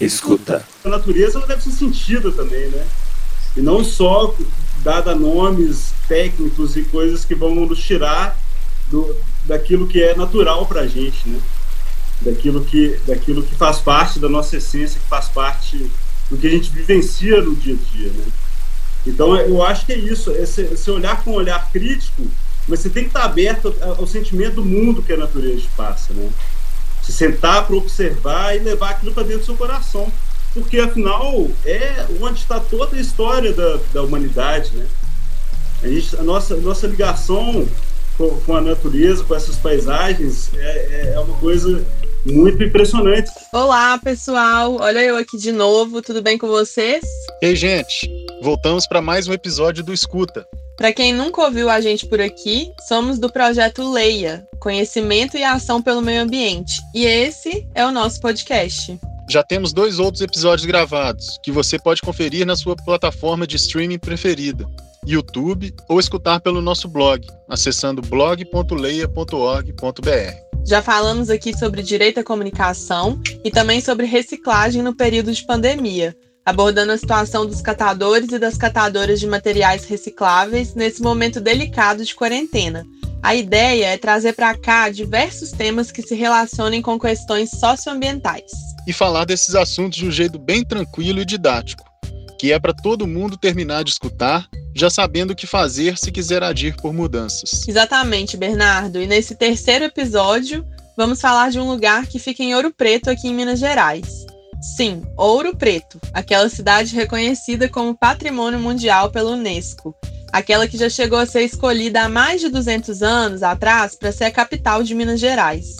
Escuta. A natureza deve ser sentida também, né? E não só dada nomes técnicos e coisas que vão nos tirar do, daquilo que é natural para a gente, né? Daquilo que, daquilo que faz parte da nossa essência, que faz parte do que a gente vivencia no dia a dia, né? Então eu acho que é isso, esse, esse olhar com um olhar crítico, mas você tem que estar aberto ao, ao sentimento do mundo que a natureza te passa, né? Se sentar para observar e levar aquilo para dentro do seu coração, porque afinal é onde está toda a história da, da humanidade, né? A, gente, a nossa, nossa ligação com, com a natureza, com essas paisagens, é, é, é uma coisa muito impressionante. Olá, pessoal. Olha eu aqui de novo. Tudo bem com vocês? Ei, gente. Voltamos para mais um episódio do Escuta. Para quem nunca ouviu a gente por aqui, somos do projeto Leia, Conhecimento e Ação pelo Meio Ambiente. E esse é o nosso podcast. Já temos dois outros episódios gravados, que você pode conferir na sua plataforma de streaming preferida. YouTube ou escutar pelo nosso blog, acessando blog.leia.org.br. Já falamos aqui sobre direito à comunicação e também sobre reciclagem no período de pandemia, abordando a situação dos catadores e das catadoras de materiais recicláveis nesse momento delicado de quarentena. A ideia é trazer para cá diversos temas que se relacionem com questões socioambientais. E falar desses assuntos de um jeito bem tranquilo e didático, que é para todo mundo terminar de escutar já sabendo o que fazer se quiser agir por mudanças. Exatamente, Bernardo. E nesse terceiro episódio, vamos falar de um lugar que fica em Ouro Preto, aqui em Minas Gerais. Sim, Ouro Preto, aquela cidade reconhecida como Patrimônio Mundial pela Unesco, aquela que já chegou a ser escolhida há mais de 200 anos atrás para ser a capital de Minas Gerais.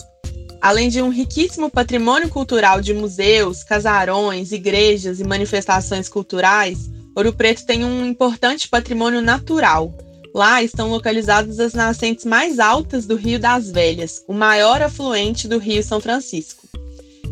Além de um riquíssimo patrimônio cultural de museus, casarões, igrejas e manifestações culturais, Ouro Preto tem um importante patrimônio natural. Lá estão localizadas as nascentes mais altas do Rio das Velhas, o maior afluente do Rio São Francisco.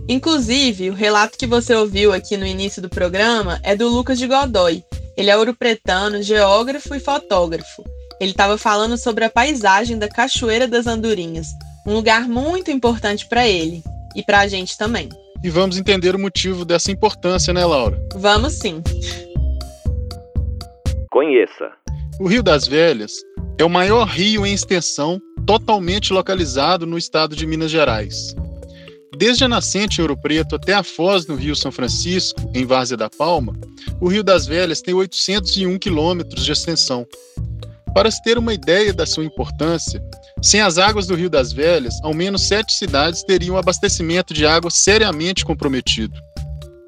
Inclusive, o relato que você ouviu aqui no início do programa é do Lucas de Godoy. Ele é ouro-pretano, geógrafo e fotógrafo. Ele estava falando sobre a paisagem da Cachoeira das Andorinhas, um lugar muito importante para ele e para a gente também. E vamos entender o motivo dessa importância, né, Laura? Vamos sim. Conheça. O Rio das Velhas é o maior rio em extensão totalmente localizado no estado de Minas Gerais. Desde a nascente em Ouro Preto até a foz no Rio São Francisco, em Várzea da Palma, o Rio das Velhas tem 801 quilômetros de extensão. Para se ter uma ideia da sua importância, sem as águas do Rio das Velhas, ao menos sete cidades teriam um abastecimento de água seriamente comprometido.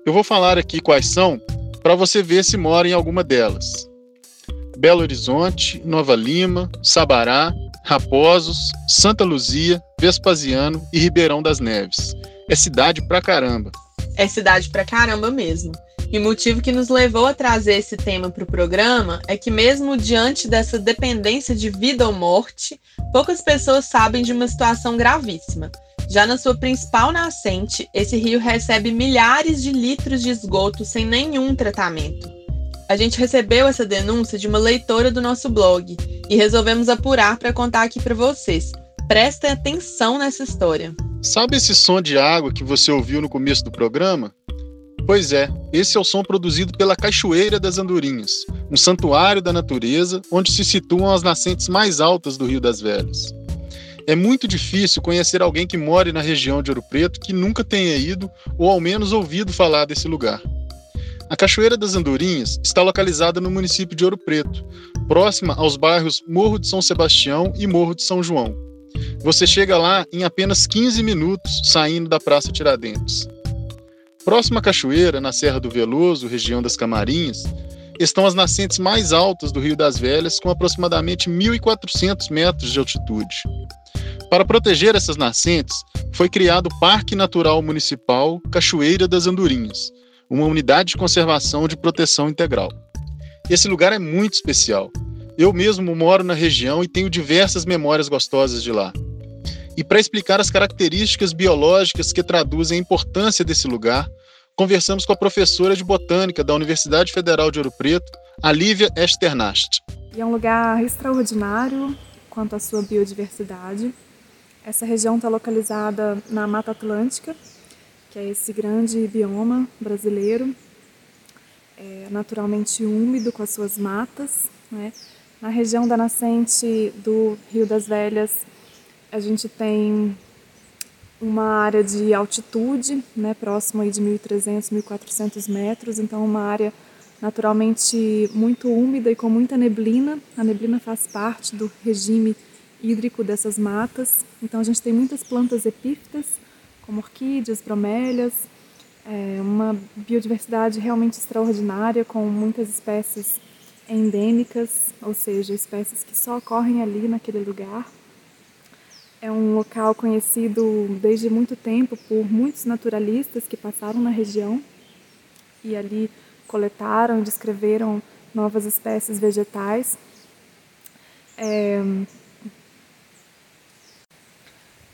Eu vou falar aqui quais são, para você ver se mora em alguma delas. Belo Horizonte, Nova Lima, Sabará, Raposos, Santa Luzia, Vespasiano e Ribeirão das Neves. É cidade pra caramba. É cidade pra caramba mesmo. E o motivo que nos levou a trazer esse tema para o programa é que, mesmo diante dessa dependência de vida ou morte, poucas pessoas sabem de uma situação gravíssima. Já na sua principal nascente, esse rio recebe milhares de litros de esgoto sem nenhum tratamento. A gente recebeu essa denúncia de uma leitora do nosso blog e resolvemos apurar para contar aqui para vocês. Prestem atenção nessa história. Sabe esse som de água que você ouviu no começo do programa? Pois é, esse é o som produzido pela Cachoeira das Andorinhas, um santuário da natureza onde se situam as nascentes mais altas do Rio das Velhas. É muito difícil conhecer alguém que more na região de Ouro Preto que nunca tenha ido ou ao menos ouvido falar desse lugar. A Cachoeira das Andorinhas está localizada no município de Ouro Preto, próxima aos bairros Morro de São Sebastião e Morro de São João. Você chega lá em apenas 15 minutos saindo da Praça Tiradentes. Próxima à cachoeira, na Serra do Veloso, região das Camarinhas, estão as nascentes mais altas do Rio das Velhas, com aproximadamente 1.400 metros de altitude. Para proteger essas nascentes, foi criado o Parque Natural Municipal Cachoeira das Andorinhas, uma unidade de conservação de proteção integral. Esse lugar é muito especial. Eu mesmo moro na região e tenho diversas memórias gostosas de lá. E para explicar as características biológicas que traduzem a importância desse lugar, conversamos com a professora de botânica da Universidade Federal de Ouro Preto, a Lívia Esternast. É um lugar extraordinário quanto à sua biodiversidade. Essa região está localizada na Mata Atlântica que é esse grande bioma brasileiro, é naturalmente úmido com as suas matas. Né? Na região da nascente do Rio das Velhas, a gente tem uma área de altitude, né, próximo aí de 1.300, 1.400 metros, então uma área naturalmente muito úmida e com muita neblina. A neblina faz parte do regime hídrico dessas matas, então a gente tem muitas plantas epífitas, como orquídeas, bromélias, é uma biodiversidade realmente extraordinária, com muitas espécies endêmicas, ou seja, espécies que só ocorrem ali naquele lugar. É um local conhecido desde muito tempo por muitos naturalistas que passaram na região e ali coletaram e descreveram novas espécies vegetais. É...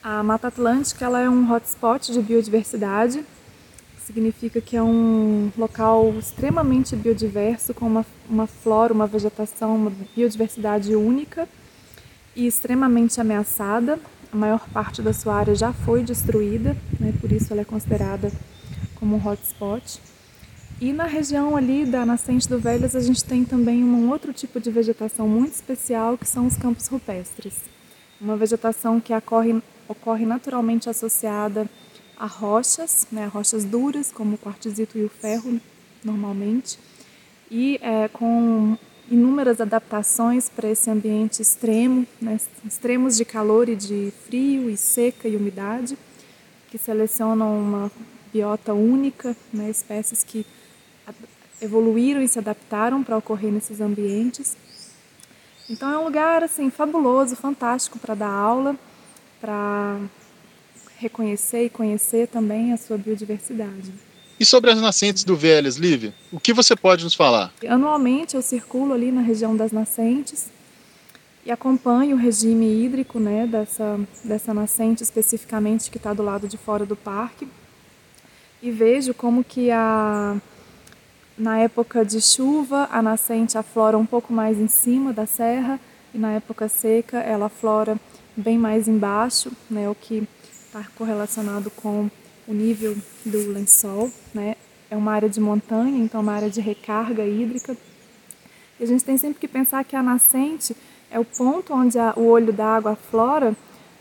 A Mata Atlântica ela é um hotspot de biodiversidade, significa que é um local extremamente biodiverso, com uma, uma flora, uma vegetação, uma biodiversidade única e extremamente ameaçada. A maior parte da sua área já foi destruída, né, por isso ela é considerada como um hotspot. E na região ali da nascente do Velhas a gente tem também um outro tipo de vegetação muito especial que são os campos rupestres. Uma vegetação que ocorre, ocorre naturalmente associada a rochas, né, rochas duras como o quartzito e o ferro normalmente, e é, com inúmeras adaptações para esse ambiente extremo, né, extremos de calor e de frio e seca e umidade, que selecionam uma biota única, né, espécies que evoluíram e se adaptaram para ocorrer nesses ambientes. Então é um lugar assim fabuloso, fantástico para dar aula, para reconhecer e conhecer também a sua biodiversidade. E sobre as nascentes do Velhas, Lívia, o que você pode nos falar? Anualmente eu circulo ali na região das nascentes e acompanho o regime hídrico né, dessa, dessa nascente especificamente que está do lado de fora do parque e vejo como que a na época de chuva, a nascente aflora um pouco mais em cima da serra e na época seca ela aflora bem mais embaixo, né, o que está correlacionado com o nível do lençol. Né? É uma área de montanha, então é uma área de recarga hídrica. E a gente tem sempre que pensar que a nascente é o ponto onde a, o olho d'água aflora,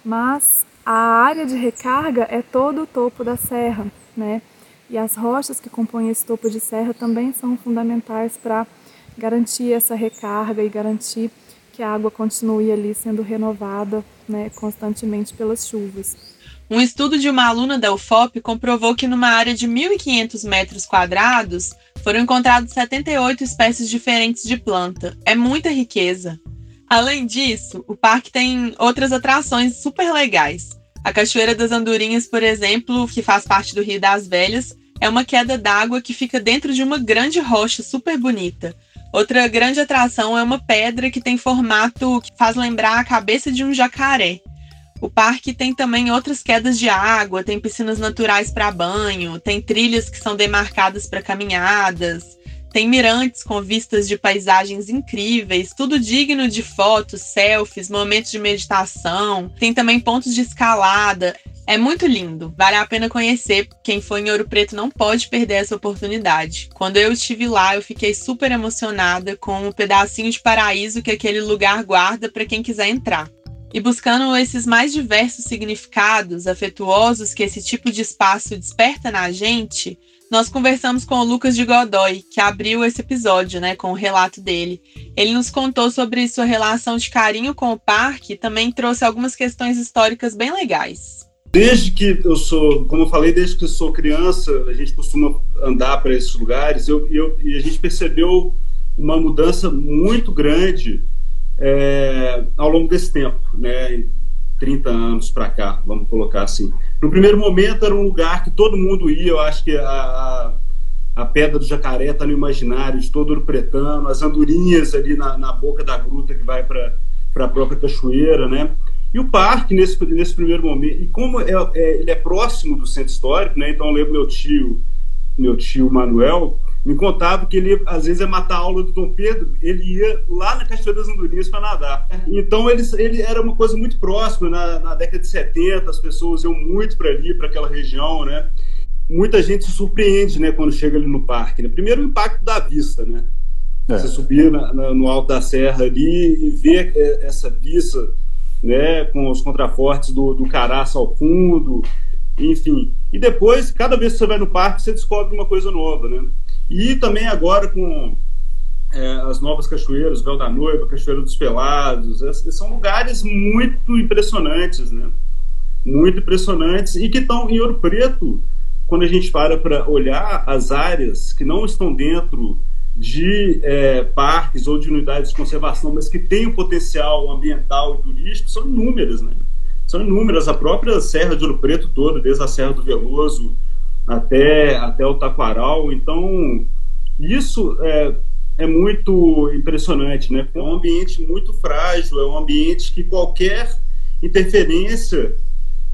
mas a área de recarga é todo o topo da serra, né? E as rochas que compõem esse topo de serra também são fundamentais para garantir essa recarga e garantir que a água continue ali sendo renovada né, constantemente pelas chuvas. Um estudo de uma aluna da UFOP comprovou que numa área de 1.500 metros quadrados foram encontrados 78 espécies diferentes de planta. É muita riqueza. Além disso, o parque tem outras atrações super legais. A Cachoeira das Andorinhas, por exemplo, que faz parte do Rio das Velhas, é uma queda d'água que fica dentro de uma grande rocha super bonita. Outra grande atração é uma pedra que tem formato que faz lembrar a cabeça de um jacaré. O parque tem também outras quedas de água, tem piscinas naturais para banho, tem trilhas que são demarcadas para caminhadas, tem mirantes com vistas de paisagens incríveis, tudo digno de fotos, selfies, momentos de meditação. Tem também pontos de escalada. É muito lindo, vale a pena conhecer. Quem for em Ouro Preto não pode perder essa oportunidade. Quando eu estive lá, eu fiquei super emocionada com o pedacinho de paraíso que aquele lugar guarda para quem quiser entrar. E buscando esses mais diversos significados afetuosos que esse tipo de espaço desperta na gente, nós conversamos com o Lucas de Godoy, que abriu esse episódio, né, com o relato dele. Ele nos contou sobre sua relação de carinho com o parque e também trouxe algumas questões históricas bem legais. Desde que eu sou, como eu falei, desde que eu sou criança, a gente costuma andar para esses lugares eu, eu, e a gente percebeu uma mudança muito grande é, ao longo desse tempo, né? 30 anos para cá, vamos colocar assim. No primeiro momento era um lugar que todo mundo ia, eu acho que a, a Pedra do Jacaré está no imaginário de todo o pretano, as andorinhas ali na, na boca da gruta que vai para a própria cachoeira, né? E o parque, nesse, nesse primeiro momento, e como é, é, ele é próximo do centro histórico, né? Então eu lembro meu tio, meu tio Manuel, me contava que ele, às vezes, ia matar a aula do Dom Pedro, ele ia lá na Cachoeira das Andorinhas para nadar. Então, ele, ele era uma coisa muito próxima. Na, na década de 70, as pessoas iam muito para ali, para aquela região, né? muita gente se surpreende, né, quando chega ali no parque. Né? Primeiro, o impacto da vista, né? É. Você subir na, na, no alto da serra ali e ver é, essa vista, né, com os contrafortes do, do caraço ao fundo, enfim. E depois, cada vez que você vai no parque, você descobre uma coisa nova, né? E também agora com é, as novas cachoeiras, Véu da Noiva, Cachoeira dos Pelados, são lugares muito impressionantes, né? Muito impressionantes e que estão em Ouro Preto, quando a gente para para olhar as áreas que não estão dentro de é, parques ou de unidades de conservação, mas que têm um potencial ambiental e turístico, são inúmeras, né? São inúmeras. A própria Serra de Ouro Preto toda, desde a Serra do Veloso até, até o Taquaral. Então, isso é, é muito impressionante, né? É um ambiente muito frágil, é um ambiente que qualquer interferência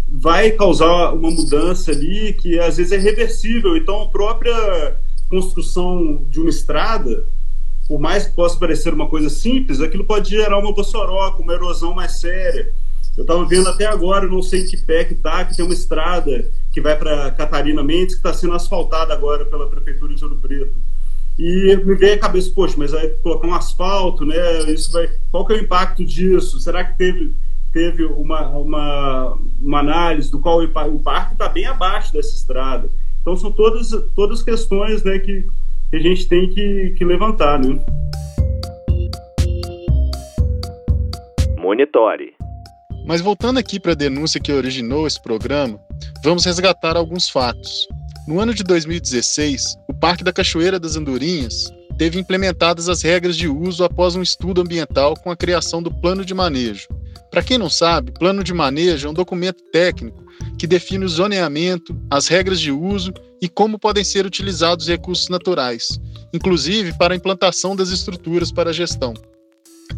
vai causar uma mudança ali que às vezes é reversível. Então, a própria construção de uma estrada, por mais que possa parecer uma coisa simples, aquilo pode gerar uma bossoroca, uma erosão mais séria. Eu estava vendo até agora, não sei que pé que tá, que tem uma estrada que vai para Catarina Mendes, que está sendo asfaltada agora pela Prefeitura de Ouro Preto. E me veio a cabeça, poxa, mas vai colocar um asfalto, né? Isso vai, qual que é o impacto disso? Será que teve, teve uma, uma, uma análise do qual o impacto está bem abaixo dessa estrada? Então são todas, todas questões né, que, que a gente tem que, que levantar. Né? Monitore. Mas voltando aqui para a denúncia que originou esse programa, vamos resgatar alguns fatos. No ano de 2016, o Parque da Cachoeira das Andorinhas teve implementadas as regras de uso após um estudo ambiental com a criação do Plano de Manejo. Para quem não sabe, Plano de Manejo é um documento técnico que define o zoneamento, as regras de uso e como podem ser utilizados recursos naturais, inclusive para a implantação das estruturas para a gestão.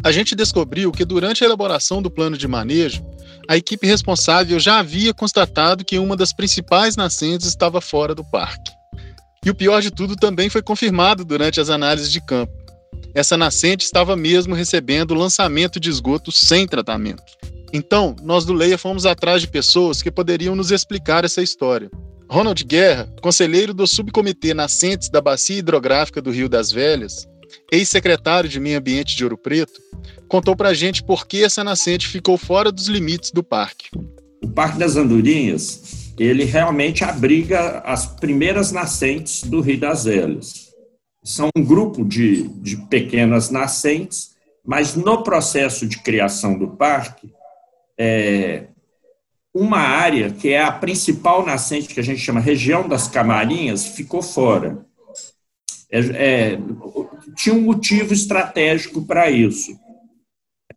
A gente descobriu que durante a elaboração do plano de manejo, a equipe responsável já havia constatado que uma das principais nascentes estava fora do parque. E o pior de tudo também foi confirmado durante as análises de campo. Essa nascente estava mesmo recebendo lançamento de esgoto sem tratamento. Então, nós do Leia fomos atrás de pessoas que poderiam nos explicar essa história. Ronald Guerra, conselheiro do Subcomitê Nascentes da Bacia Hidrográfica do Rio das Velhas, ex-secretário de Meio Ambiente de Ouro Preto, contou para a gente por que essa nascente ficou fora dos limites do parque. O Parque das Andorinhas, ele realmente abriga as primeiras nascentes do Rio das Velhas. São um grupo de, de pequenas nascentes, mas no processo de criação do parque, é, uma área que é a principal nascente, que a gente chama região das Camarinhas, ficou fora. É, é, tinha um motivo estratégico para isso.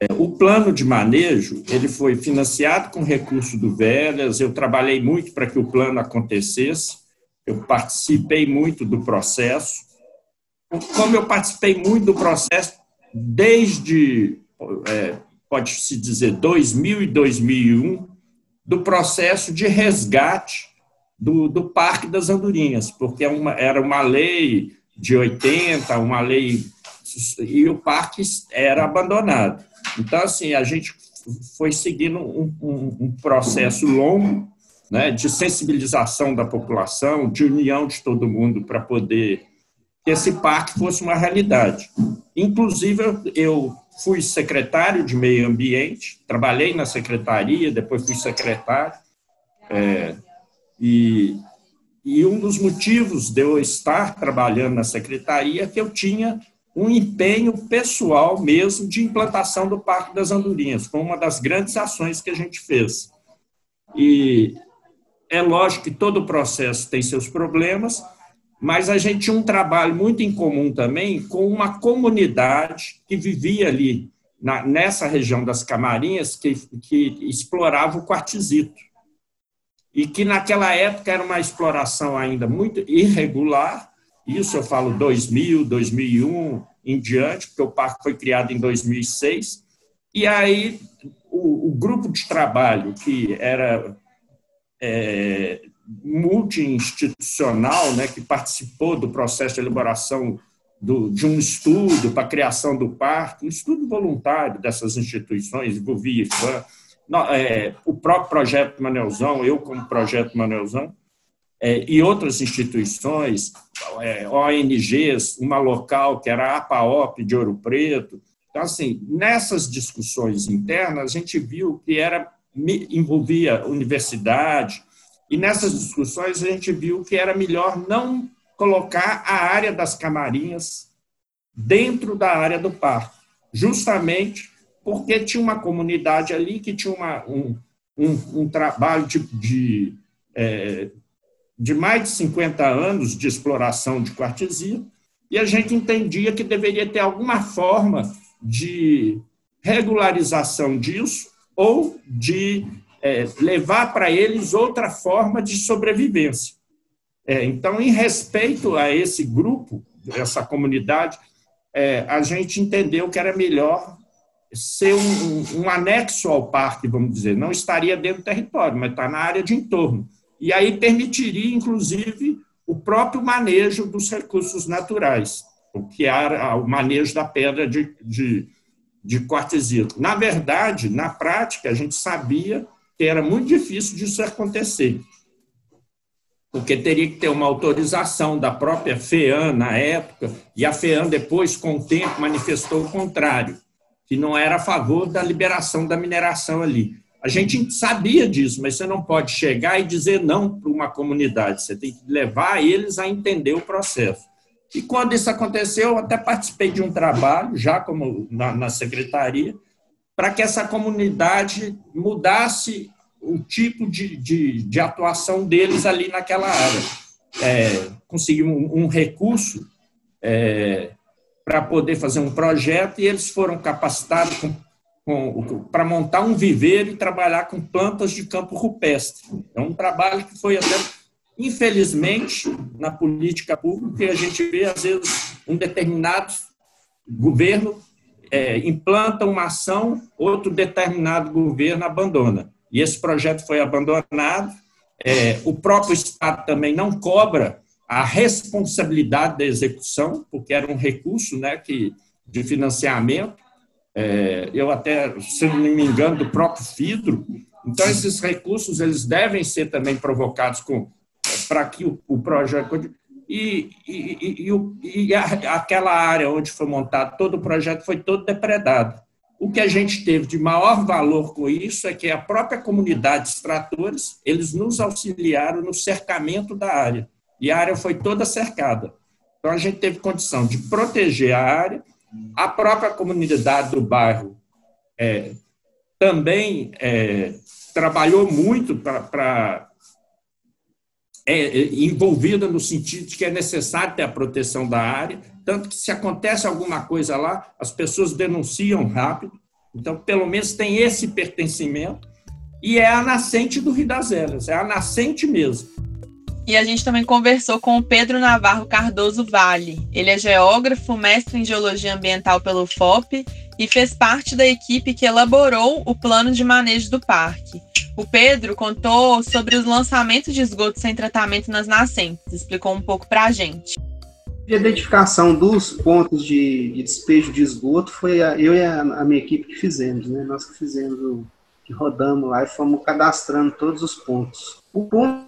É, o plano de manejo ele foi financiado com recurso do Velhas. Eu trabalhei muito para que o plano acontecesse. Eu participei muito do processo. Como eu participei muito do processo desde é, pode se dizer 2000 e 2001 do processo de resgate do, do Parque das Andorinhas, porque é uma, era uma lei de 80, uma lei e o parque era abandonado. Então, assim, a gente foi seguindo um, um, um processo longo né, de sensibilização da população, de união de todo mundo para poder que esse parque fosse uma realidade. Inclusive, eu fui secretário de meio ambiente, trabalhei na secretaria, depois fui secretário, é, e e um dos motivos de eu estar trabalhando na secretaria é que eu tinha um empenho pessoal mesmo de implantação do Parque das Andorinhas, foi uma das grandes ações que a gente fez. E é lógico que todo o processo tem seus problemas, mas a gente tinha um trabalho muito em comum também com uma comunidade que vivia ali na, nessa região das Camarinhas, que, que explorava o quartzito e que naquela época era uma exploração ainda muito irregular. Isso eu falo 2000, 2001 em diante, porque o parque foi criado em 2006. E aí o, o grupo de trabalho que era é, multi-institucional, né, que participou do processo de elaboração do, de um estudo para a criação do parque, um estudo voluntário dessas instituições, envolvia IFAM, é, o próprio projeto Manelzão, eu como projeto Manelzão, é, e outras instituições, é, ONGs, uma local que era a APAOP de Ouro Preto. Então, assim, nessas discussões internas, a gente viu que era envolvia universidade, e nessas discussões a gente viu que era melhor não colocar a área das camarinhas dentro da área do parque, justamente porque tinha uma comunidade ali que tinha uma, um, um, um trabalho de, de, é, de mais de 50 anos de exploração de quartzia, e a gente entendia que deveria ter alguma forma de regularização disso ou de é, levar para eles outra forma de sobrevivência. É, então, em respeito a esse grupo, essa comunidade, é, a gente entendeu que era melhor ser um, um, anexo ao parque, vamos dizer. Não estaria dentro do território, mas está na área de entorno. E aí permitiria, inclusive, o próprio manejo dos recursos naturais, o que era o manejo da pedra de, de, de quartzito. Na verdade, na prática, a gente sabia que era muito difícil disso acontecer, porque teria que ter uma autorização da própria FEAM na época, e a FEAM depois, com o tempo, manifestou o contrário, que não era a favor da liberação da mineração ali. A gente sabia disso, mas você não pode chegar e dizer não para uma comunidade, você tem que levar eles a entender o processo. E quando isso aconteceu, eu até participei de um trabalho, já como na, na secretaria, para que essa comunidade mudasse o tipo de, de, de atuação deles ali naquela área. É, conseguir um, um recurso é, para poder fazer um projeto e eles foram capacitados para montar um viveiro e trabalhar com plantas de campo rupestre. É um trabalho que foi até, infelizmente, na política pública, a gente vê, às vezes, um determinado governo é, implanta uma ação, outro determinado governo abandona. E esse projeto foi abandonado. É, o próprio Estado também não cobra a responsabilidade da execução, porque era um recurso né, que, de financiamento. É, eu até, se não me engano, do próprio Fidro. Então, esses recursos eles devem ser também provocados para que o, o projeto e, e, e, e aquela área onde foi montado todo o projeto foi todo depredado. O que a gente teve de maior valor com isso é que a própria comunidade extratores, eles nos auxiliaram no cercamento da área. E a área foi toda cercada. Então, a gente teve condição de proteger a área. A própria comunidade do bairro é, também é, trabalhou muito para é, é, envolvida no sentido de que é necessário ter a proteção da área, tanto que se acontece alguma coisa lá, as pessoas denunciam rápido. Então, pelo menos tem esse pertencimento. E é a nascente do Rio das Eras, é a nascente mesmo. E a gente também conversou com o Pedro Navarro Cardoso Vale. Ele é geógrafo, mestre em geologia ambiental pelo FOP e fez parte da equipe que elaborou o plano de manejo do parque. O Pedro contou sobre os lançamentos de esgoto sem tratamento nas nascentes, explicou um pouco para a gente. A identificação dos pontos de, de despejo de esgoto foi a, eu e a, a, minha equipe que fizemos, né? Nós que fizemos, que rodamos lá e fomos cadastrando todos os pontos. O ponto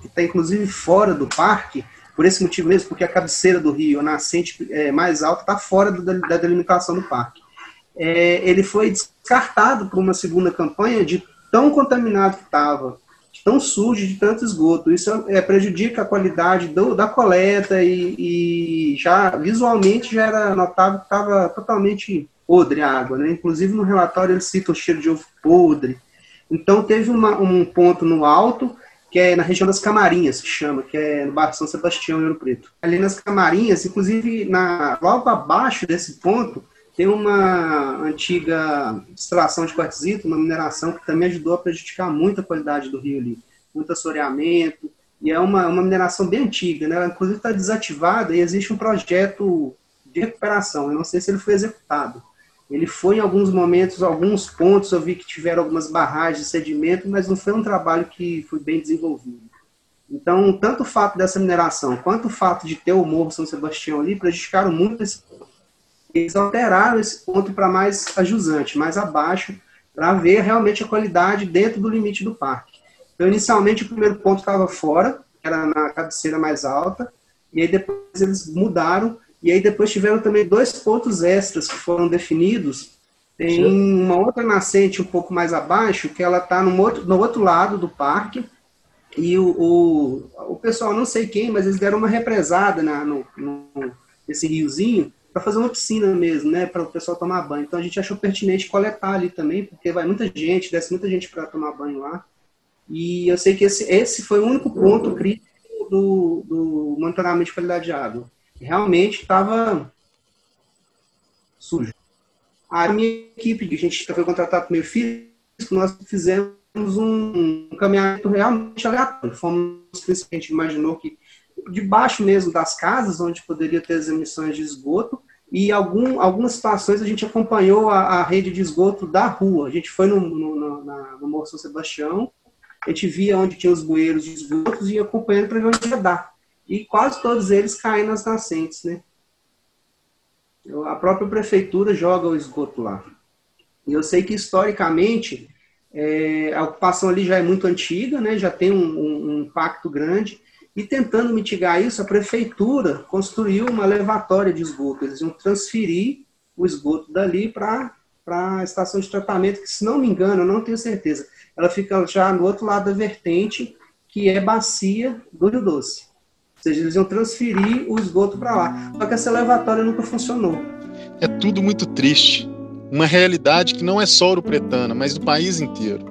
que está inclusive fora do parque, por esse motivo mesmo, porque a cabeceira do rio, a nascente é, mais alta, está fora do, da delimitação do parque. É, ele foi descartado por uma segunda campanha de tão contaminado que estava, tão sujo, de tanto esgoto. Isso é, prejudica a qualidade do, da coleta e, e, já visualmente já era notável que estava totalmente podre a água. Né? Inclusive no relatório ele cita o cheiro de ovo podre. Então teve uma, um ponto no alto, que é na região das Camarinhas, que chama, que é no bairro São Sebastião, Ouro Preto. Ali nas Camarinhas, inclusive na, logo abaixo desse ponto, tem uma antiga extração de quartzito, uma mineração que também ajudou a prejudicar muito a qualidade do rio ali. Muito assoreamento, e é uma, uma mineração bem antiga, né? Ela, inclusive está desativada e existe um projeto de recuperação. Eu não sei se ele foi executado. Ele foi em alguns momentos, alguns pontos, eu vi que tiveram algumas barragens sedimento, mas não foi um trabalho que foi bem desenvolvido. Então, tanto o fato dessa mineração quanto o fato de ter o Morro São Sebastião ali prejudicaram muito esse eles alteraram esse ponto para mais ajusante, mais abaixo, para ver realmente a qualidade dentro do limite do parque. Então, inicialmente, o primeiro ponto estava fora, era na cabeceira mais alta, e aí depois eles mudaram, e aí depois tiveram também dois pontos extras que foram definidos. Tem uma outra nascente um pouco mais abaixo, que ela está no outro, no outro lado do parque, e o, o, o pessoal, não sei quem, mas eles deram uma represada na, no, no, nesse riozinho, para fazer uma piscina mesmo, né, para o pessoal tomar banho. Então a gente achou pertinente coletar ali também, porque vai muita gente, desce muita gente para tomar banho lá. E eu sei que esse, esse foi o único ponto crítico do, do monitoramento de qualidade de água. Realmente estava sujo. A minha equipe, a gente foi contratado meio físico, nós fizemos um, caminhamento realmente aleatório. Fomos, a gente imaginou que debaixo mesmo das casas, onde poderia ter as emissões de esgoto, e algum, algumas situações a gente acompanhou a, a, rede de esgoto da rua. A gente foi no, no, no, na, no Morro São Sebastião, a gente via onde tinha os bueiros de esgotos e acompanhando para ver onde ia dar. E quase todos eles caem nas nascentes, né? A própria prefeitura joga o esgoto lá. E eu sei que historicamente é, a ocupação ali já é muito antiga, né? Já tem um, um, um impacto grande. E tentando mitigar isso, a prefeitura construiu uma levatória de esgoto. Eles iam transferir o esgoto dali para a estação de tratamento, que, se não me engano, eu não tenho certeza, ela fica já no outro lado da vertente, que é bacia do Rio Doce. Seja, eles iam transferir o esgoto para lá. Só que essa levatória nunca funcionou. É tudo muito triste. Uma realidade que não é só ouro-pretana, mas do país inteiro.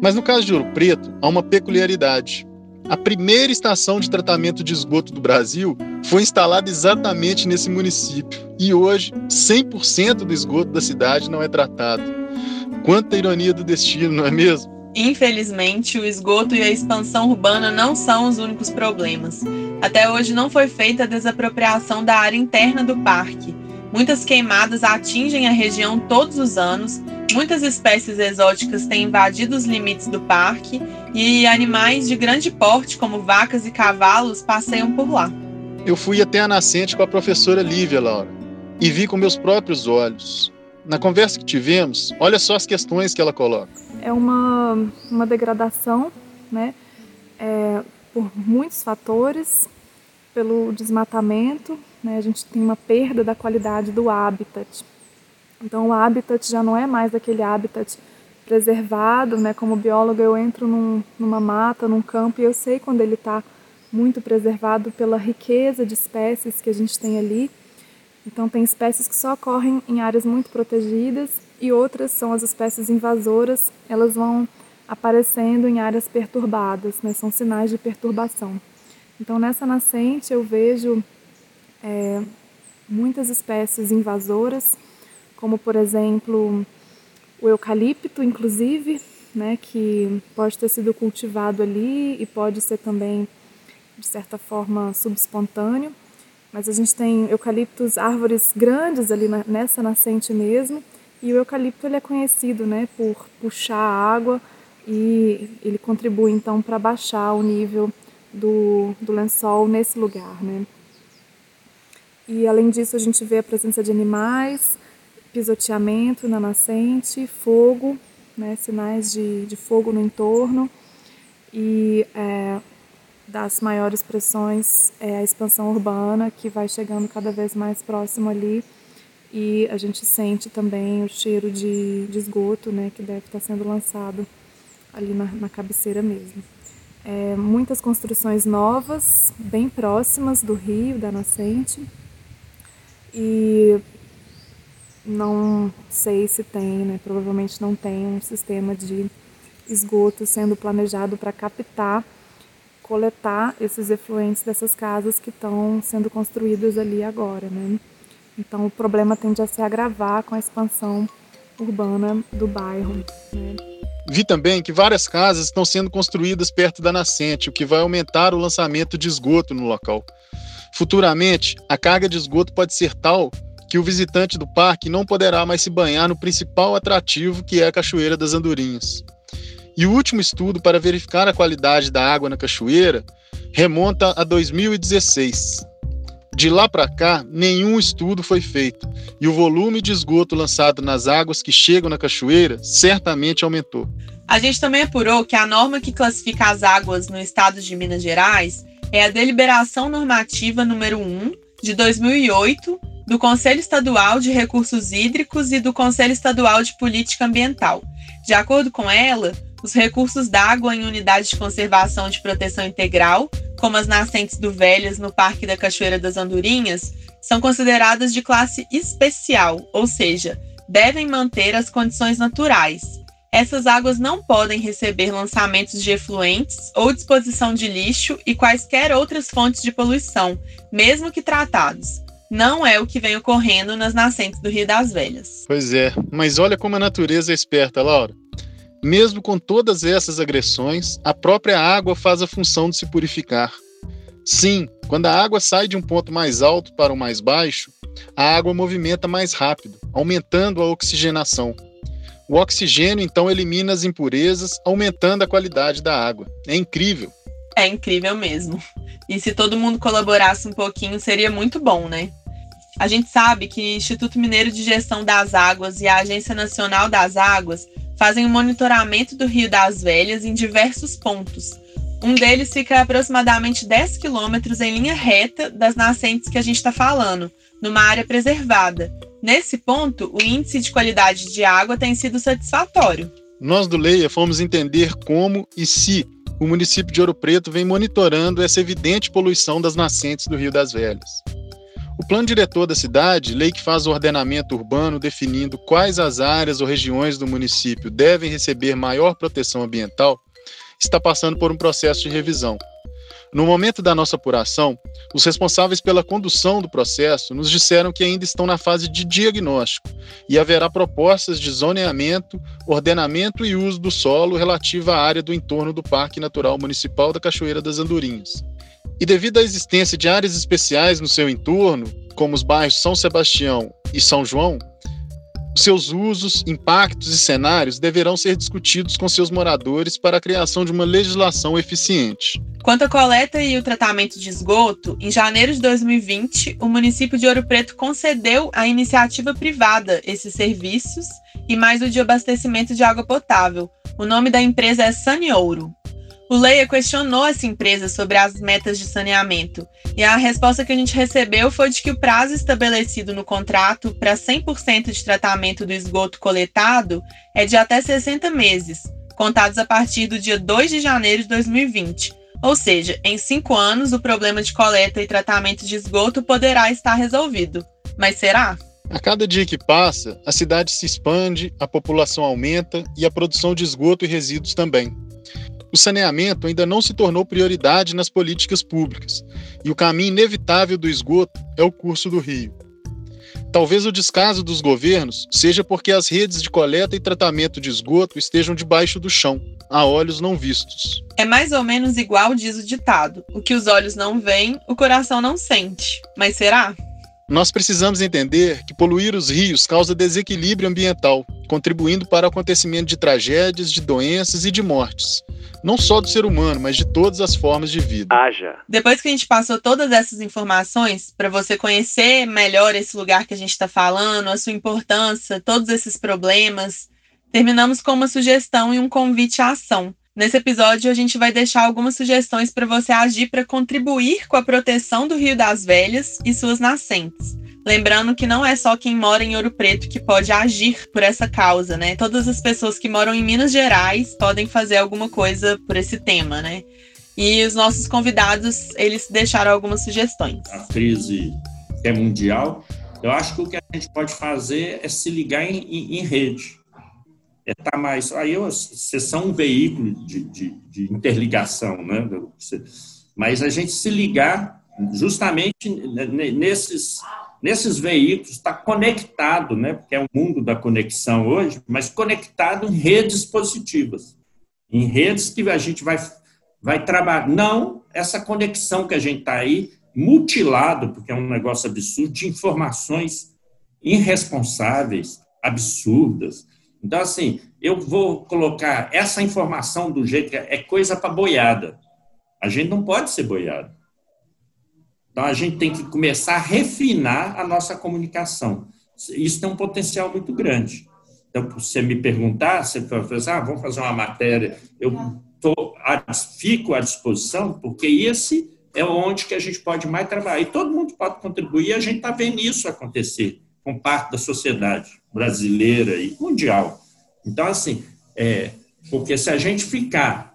Mas no caso de Ouro Preto, há uma peculiaridade. A primeira estação de tratamento de esgoto do Brasil foi instalada exatamente nesse município. E hoje, 100% do esgoto da cidade não é tratado. Quanta ironia do destino, não é mesmo? Infelizmente, o esgoto e a expansão urbana não são os únicos problemas. Até hoje não foi feita a desapropriação da área interna do parque. Muitas queimadas atingem a região todos os anos Muitas espécies exóticas têm invadido os limites do parque e animais de grande porte, como vacas e cavalos, passeiam por lá. Eu fui até a nascente com a professora Lívia, Laura, e vi com meus próprios olhos. Na conversa que tivemos, olha só as questões que ela coloca. É uma, uma degradação, né? É, por muitos fatores, pelo desmatamento, né? a gente tem uma perda da qualidade do habitat. Então o habitat já não é mais aquele habitat preservado, né? Como biólogo eu entro num, numa mata, num campo e eu sei quando ele está muito preservado pela riqueza de espécies que a gente tem ali. Então tem espécies que só ocorrem em áreas muito protegidas e outras são as espécies invasoras, elas vão aparecendo em áreas perturbadas, né? São sinais de perturbação. Então nessa nascente eu vejo é, muitas espécies invasoras como por exemplo o eucalipto, inclusive, né, que pode ter sido cultivado ali e pode ser também, de certa forma, subespontâneo. Mas a gente tem eucaliptos, árvores grandes ali na, nessa nascente mesmo, e o eucalipto ele é conhecido né, por puxar a água e ele contribui então para baixar o nível do, do lençol nesse lugar. Né? E além disso, a gente vê a presença de animais, pisoteamento na nascente, fogo, né, sinais de, de fogo no entorno e é, das maiores pressões é a expansão urbana que vai chegando cada vez mais próximo ali e a gente sente também o cheiro de, de esgoto né, que deve estar sendo lançado ali na, na cabeceira mesmo. É, muitas construções novas, bem próximas do rio, da nascente, e não sei se tem, né? provavelmente não tem um sistema de esgoto sendo planejado para captar, coletar esses efluentes dessas casas que estão sendo construídas ali agora. Né? Então o problema tende a se agravar com a expansão urbana do bairro. Né? Vi também que várias casas estão sendo construídas perto da nascente, o que vai aumentar o lançamento de esgoto no local. Futuramente, a carga de esgoto pode ser tal que o visitante do parque não poderá mais se banhar no principal atrativo, que é a Cachoeira das Andorinhas. E o último estudo para verificar a qualidade da água na cachoeira remonta a 2016. De lá para cá, nenhum estudo foi feito e o volume de esgoto lançado nas águas que chegam na cachoeira certamente aumentou. A gente também apurou que a norma que classifica as águas no estado de Minas Gerais é a Deliberação Normativa número 1 de 2008 do Conselho Estadual de Recursos Hídricos e do Conselho Estadual de Política Ambiental. De acordo com ela, os recursos d'água em unidades de conservação de proteção integral, como as nascentes do Velhas no Parque da Cachoeira das Andorinhas, são consideradas de classe especial, ou seja, devem manter as condições naturais. Essas águas não podem receber lançamentos de efluentes ou disposição de lixo e quaisquer outras fontes de poluição, mesmo que tratados. Não é o que vem ocorrendo nas nascentes do Rio das Velhas. Pois é, mas olha como a natureza é esperta, Laura. Mesmo com todas essas agressões, a própria água faz a função de se purificar. Sim, quando a água sai de um ponto mais alto para o mais baixo, a água movimenta mais rápido, aumentando a oxigenação. O oxigênio então elimina as impurezas, aumentando a qualidade da água. É incrível. É incrível mesmo. E se todo mundo colaborasse um pouquinho, seria muito bom, né? A gente sabe que o Instituto Mineiro de Gestão das Águas e a Agência Nacional das Águas fazem o um monitoramento do Rio das Velhas em diversos pontos. Um deles fica a aproximadamente 10 quilômetros em linha reta das nascentes que a gente está falando, numa área preservada. Nesse ponto, o índice de qualidade de água tem sido satisfatório. Nós do Leia fomos entender como e se o município de Ouro Preto vem monitorando essa evidente poluição das nascentes do Rio das Velhas. O plano diretor da cidade, lei que faz o ordenamento urbano definindo quais as áreas ou regiões do município devem receber maior proteção ambiental, está passando por um processo de revisão. No momento da nossa apuração, os responsáveis pela condução do processo nos disseram que ainda estão na fase de diagnóstico e haverá propostas de zoneamento, ordenamento e uso do solo relativa à área do entorno do Parque Natural Municipal da Cachoeira das Andorinhas. E devido à existência de áreas especiais no seu entorno, como os bairros São Sebastião e São João, seus usos, impactos e cenários deverão ser discutidos com seus moradores para a criação de uma legislação eficiente. Quanto à coleta e o tratamento de esgoto, em janeiro de 2020, o município de Ouro Preto concedeu à iniciativa privada esses serviços e mais o de abastecimento de água potável. O nome da empresa é Saniouro. O Leia questionou essa empresa sobre as metas de saneamento, e a resposta que a gente recebeu foi de que o prazo estabelecido no contrato para 100% de tratamento do esgoto coletado é de até 60 meses, contados a partir do dia 2 de janeiro de 2020. Ou seja, em cinco anos, o problema de coleta e tratamento de esgoto poderá estar resolvido. Mas será? A cada dia que passa, a cidade se expande, a população aumenta e a produção de esgoto e resíduos também o saneamento ainda não se tornou prioridade nas políticas públicas, e o caminho inevitável do esgoto é o curso do rio. Talvez o descaso dos governos seja porque as redes de coleta e tratamento de esgoto estejam debaixo do chão, a olhos não vistos. É mais ou menos igual diz o ditado: o que os olhos não veem, o coração não sente. Mas será? Nós precisamos entender que poluir os rios causa desequilíbrio ambiental, contribuindo para o acontecimento de tragédias, de doenças e de mortes. Não só do ser humano, mas de todas as formas de vida. Haja. Depois que a gente passou todas essas informações, para você conhecer melhor esse lugar que a gente está falando, a sua importância, todos esses problemas, terminamos com uma sugestão e um convite à ação. Nesse episódio, a gente vai deixar algumas sugestões para você agir para contribuir com a proteção do Rio das Velhas e suas nascentes. Lembrando que não é só quem mora em Ouro Preto que pode agir por essa causa, né? Todas as pessoas que moram em Minas Gerais podem fazer alguma coisa por esse tema, né? E os nossos convidados, eles deixaram algumas sugestões. A crise é mundial. Eu acho que o que a gente pode fazer é se ligar em, em, em rede é estar tá mais. Aí vocês são um veículo de, de, de, interligação, né? Mas a gente se ligar justamente nesses, nesses veículos, está conectado, né? Porque é o mundo da conexão hoje, mas conectado em redes positivas, em redes que a gente vai, vai trabalhar. Não essa conexão que a gente está aí, mutilado, porque é um negócio absurdo, de informações irresponsáveis, absurdas então, assim, eu vou colocar essa informação do jeito que é, é coisa para boiada. A gente não pode ser boiado. Então, a gente tem que começar a refinar a nossa comunicação. Isso tem um potencial muito grande. Então, você me perguntar, você fala assim, ah, vamos fazer uma matéria, eu tô, fico à disposição, porque esse é onde que a gente pode mais trabalhar. E todo mundo pode contribuir, a gente está vendo isso acontecer com parte da sociedade brasileira e mundial. Então, assim, é, porque se a gente ficar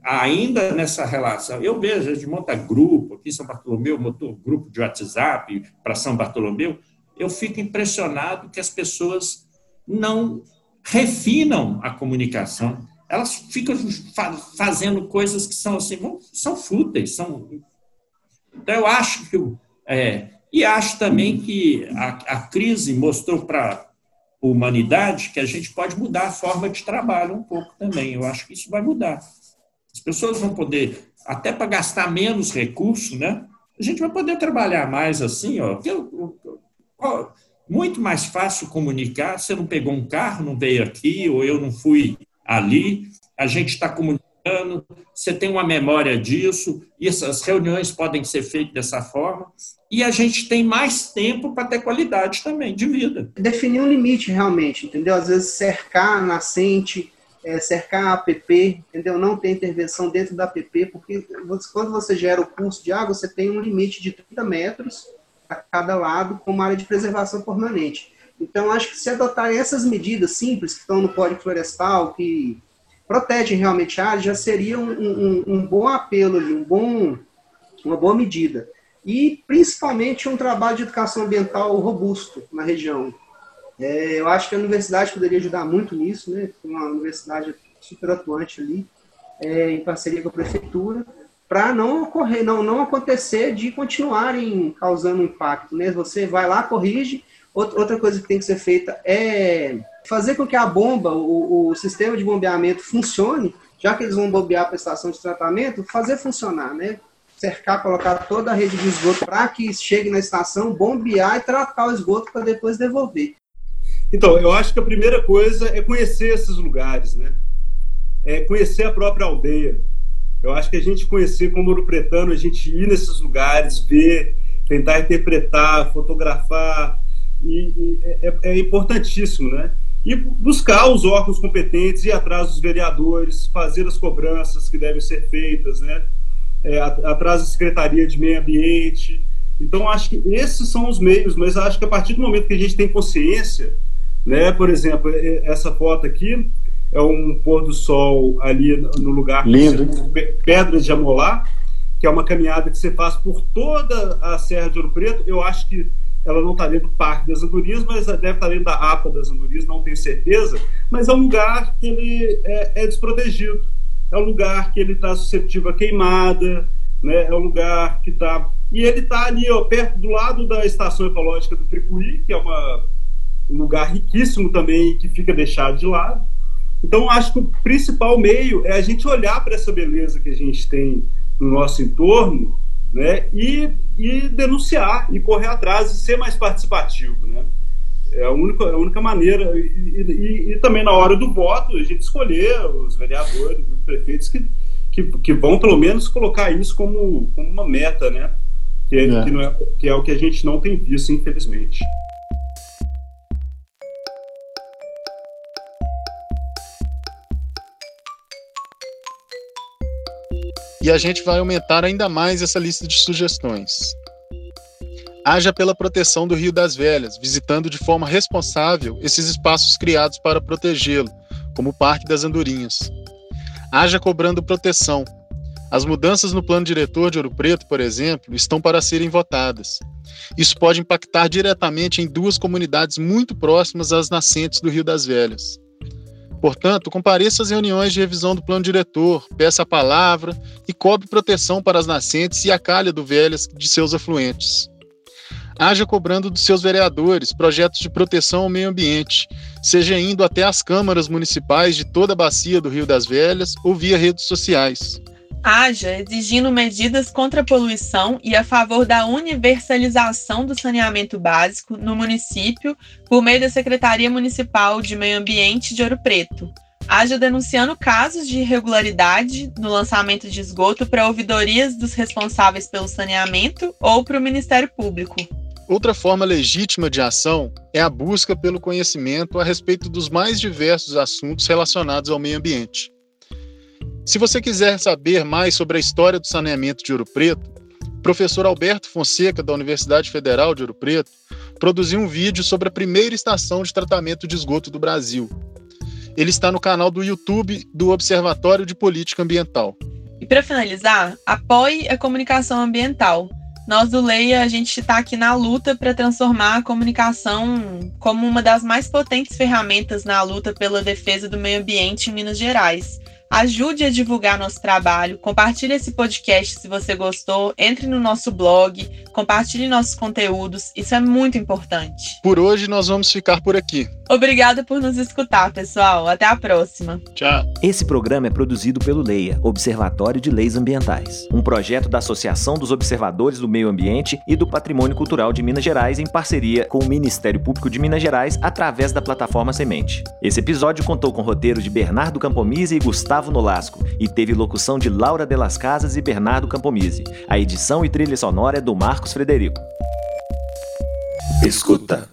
ainda nessa relação, eu vejo, a gente monta grupo, aqui em São Bartolomeu, montou grupo de WhatsApp para São Bartolomeu, eu fico impressionado que as pessoas não refinam a comunicação. Elas ficam fazendo coisas que são assim, são fúteis, são. Então eu acho que é, e acho também que a, a crise mostrou para a humanidade que a gente pode mudar a forma de trabalho um pouco também. Eu acho que isso vai mudar. As pessoas vão poder, até para gastar menos recurso, né? A gente vai poder trabalhar mais assim, ó. Muito mais fácil comunicar. Você não pegou um carro, não veio aqui, ou eu não fui ali. A gente está comunicando. Você tem uma memória disso. E essas reuniões podem ser feitas dessa forma e a gente tem mais tempo para ter qualidade também de vida. Definir um limite realmente, entendeu? Às vezes cercar a nascente, é, cercar a APP, entendeu? Não ter intervenção dentro da APP, porque quando você gera o curso de água, você tem um limite de 30 metros a cada lado como área de preservação permanente. Então, acho que se adotarem essas medidas simples que estão no Código Florestal, que protegem realmente a área, já seria um, um, um bom apelo ali, um bom, uma boa medida e principalmente um trabalho de educação ambiental robusto na região. É, eu acho que a universidade poderia ajudar muito nisso, né? Uma universidade super atuante ali, é, em parceria com a prefeitura, para não ocorrer, não, não acontecer de continuarem causando impacto, né? Você vai lá, corrige. Outra coisa que tem que ser feita é fazer com que a bomba, o, o sistema de bombeamento funcione, já que eles vão bombear para a estação de tratamento, fazer funcionar, né? cercar, colocar toda a rede de esgoto para que chegue na estação, bombear e tratar o esgoto para depois devolver. Então, eu acho que a primeira coisa é conhecer esses lugares, né? É conhecer a própria aldeia. Eu acho que a gente conhecer como ouro pretano, a gente ir nesses lugares, ver, tentar interpretar, fotografar, e, e é, é, importantíssimo, né? E buscar os órgãos competentes, ir atrás dos vereadores, fazer as cobranças que devem ser feitas, né? é, atrás da Secretaria de Meio Ambiente. Então, acho que esses são os meios, mas acho que a partir do momento que a gente tem consciência, né, por exemplo, essa foto aqui é um pôr do sol ali no lugar Lindo. Pedras de Amolá, que é uma caminhada que você faz por toda a Serra de Ouro Preto. Eu acho que ela não está dentro do Parque das Andorinhas, mas deve estar tá dentro da APA das Andorinhas, não tenho certeza. Mas é um lugar que ele é, é desprotegido é um lugar que ele está suscetível a queimada, né? é um lugar que está. E ele está ali, ó, perto do lado da estação ecológica do Tripuí, que é uma, um lugar riquíssimo também que fica deixado de lado. Então, acho que o principal meio é a gente olhar para essa beleza que a gente tem no nosso entorno né? e, e denunciar, e correr atrás e ser mais participativo. Né? É a única, a única maneira. E, e, e, também na hora do voto, a gente escolher os vereadores, os prefeitos que, que, que vão pelo menos colocar isso como, como uma meta, né? Que é, é. Que, é, que é o que a gente não tem visto, infelizmente. E a gente vai aumentar ainda mais essa lista de sugestões haja pela proteção do Rio das Velhas, visitando de forma responsável esses espaços criados para protegê-lo, como o Parque das Andorinhas. Haja cobrando proteção. As mudanças no plano diretor de Ouro Preto, por exemplo, estão para serem votadas. Isso pode impactar diretamente em duas comunidades muito próximas às nascentes do Rio das Velhas. Portanto, compareça às reuniões de revisão do plano diretor, peça a palavra e cobre proteção para as nascentes e a calha do Velhas de seus afluentes haja cobrando dos seus vereadores projetos de proteção ao meio ambiente, seja indo até as câmaras municipais de toda a bacia do Rio das Velhas ou via redes sociais. Haja exigindo medidas contra a poluição e a favor da universalização do saneamento básico no município por meio da Secretaria Municipal de Meio Ambiente de Ouro Preto. Haja denunciando casos de irregularidade no lançamento de esgoto para ouvidorias dos responsáveis pelo saneamento ou para o Ministério Público Outra forma legítima de ação é a busca pelo conhecimento a respeito dos mais diversos assuntos relacionados ao meio ambiente. Se você quiser saber mais sobre a história do saneamento de Ouro Preto, o professor Alberto Fonseca, da Universidade Federal de Ouro Preto, produziu um vídeo sobre a primeira estação de tratamento de esgoto do Brasil. Ele está no canal do YouTube do Observatório de Política Ambiental. E para finalizar, apoie a comunicação ambiental. Nós do Leia, a gente está aqui na luta para transformar a comunicação como uma das mais potentes ferramentas na luta pela defesa do meio ambiente em Minas Gerais. Ajude a divulgar nosso trabalho, compartilhe esse podcast se você gostou, entre no nosso blog, compartilhe nossos conteúdos, isso é muito importante. Por hoje nós vamos ficar por aqui. Obrigada por nos escutar, pessoal. Até a próxima. Tchau. Esse programa é produzido pelo LEIA, Observatório de Leis Ambientais, um projeto da Associação dos Observadores do Meio Ambiente e do Patrimônio Cultural de Minas Gerais em parceria com o Ministério Público de Minas Gerais através da plataforma Semente. Esse episódio contou com roteiro de Bernardo Campomise e Gustavo Nolasco e teve locução de Laura de las Casas e Bernardo Campomise. A edição e trilha sonora é do Marcos Frederico. Escuta.